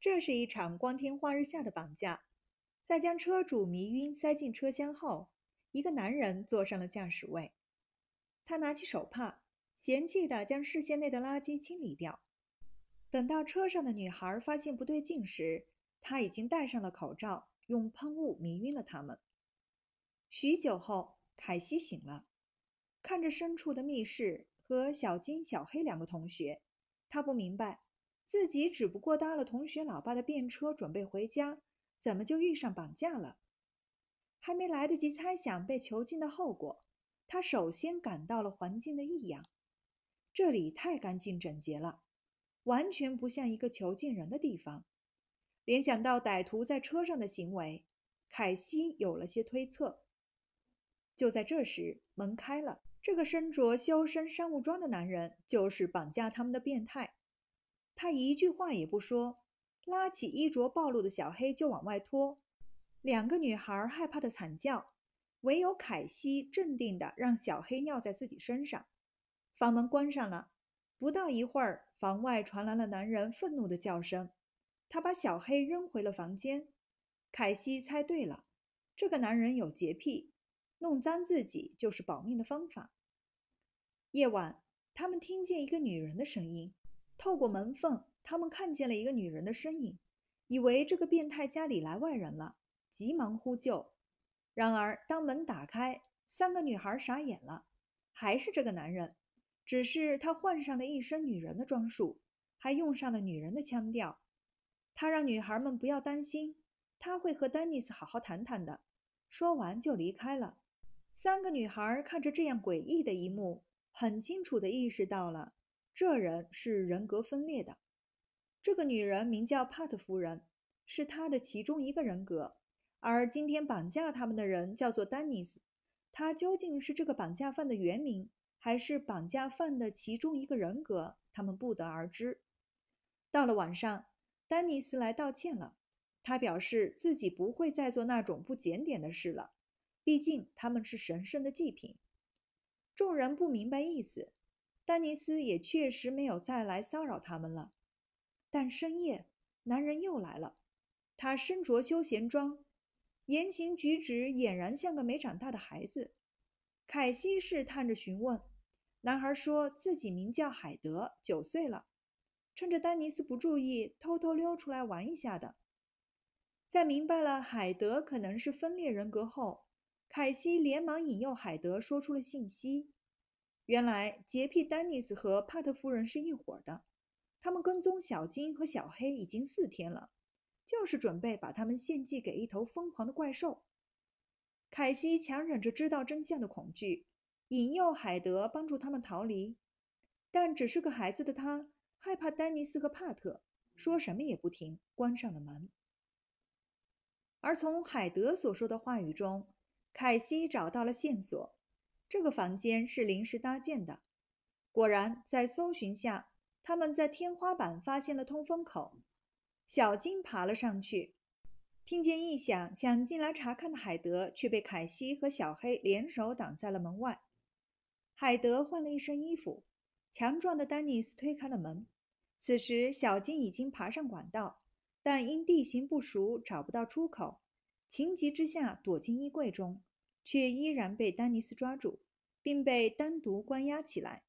这是一场光天化日下的绑架。在将车主迷晕塞进车厢后，一个男人坐上了驾驶位。他拿起手帕，嫌弃地将视线内的垃圾清理掉。等到车上的女孩发现不对劲时，他已经戴上了口罩，用喷雾迷晕了他们。许久后，凯西醒了，看着深处的密室和小金、小黑两个同学，他不明白，自己只不过搭了同学老爸的便车准备回家。怎么就遇上绑架了？还没来得及猜想被囚禁的后果，他首先感到了环境的异样。这里太干净整洁了，完全不像一个囚禁人的地方。联想到歹徒在车上的行为，凯西有了些推测。就在这时，门开了，这个身着修身商务装的男人就是绑架他们的变态。他一句话也不说。拉起衣着暴露的小黑就往外拖，两个女孩害怕的惨叫，唯有凯西镇定的让小黑尿在自己身上。房门关上了，不到一会儿，房外传来了男人愤怒的叫声。他把小黑扔回了房间。凯西猜对了，这个男人有洁癖，弄脏自己就是保命的方法。夜晚，他们听见一个女人的声音，透过门缝。他们看见了一个女人的身影，以为这个变态家里来外人了，急忙呼救。然而，当门打开，三个女孩傻眼了，还是这个男人，只是他换上了一身女人的装束，还用上了女人的腔调。他让女孩们不要担心，他会和丹尼斯好好谈谈的。说完就离开了。三个女孩看着这样诡异的一幕，很清楚地意识到了，这人是人格分裂的。这个女人名叫帕特夫人，是她的其中一个人格，而今天绑架他们的人叫做丹尼斯。他究竟是这个绑架犯的原名，还是绑架犯的其中一个人格，他们不得而知。到了晚上，丹尼斯来道歉了，他表示自己不会再做那种不检点的事了，毕竟他们是神圣的祭品。众人不明白意思，丹尼斯也确实没有再来骚扰他们了。但深夜，男人又来了。他身着休闲装，言行举止俨然像个没长大的孩子。凯西试探着询问，男孩说自己名叫海德，九岁了，趁着丹尼斯不注意，偷偷溜出来玩一下的。在明白了海德可能是分裂人格后，凯西连忙引诱海德说出了信息。原来，洁癖丹尼斯和帕特夫人是一伙的。他们跟踪小金和小黑已经四天了，就是准备把他们献祭给一头疯狂的怪兽。凯西强忍着知道真相的恐惧，引诱海德帮助他们逃离，但只是个孩子的他害怕丹尼斯和帕特，说什么也不听，关上了门。而从海德所说的话语中，凯西找到了线索：这个房间是临时搭建的。果然，在搜寻下。他们在天花板发现了通风口，小金爬了上去，听见异响，想进来查看的海德却被凯西和小黑联手挡在了门外。海德换了一身衣服，强壮的丹尼斯推开了门。此时，小金已经爬上管道，但因地形不熟找不到出口，情急之下躲进衣柜中，却依然被丹尼斯抓住，并被单独关押起来。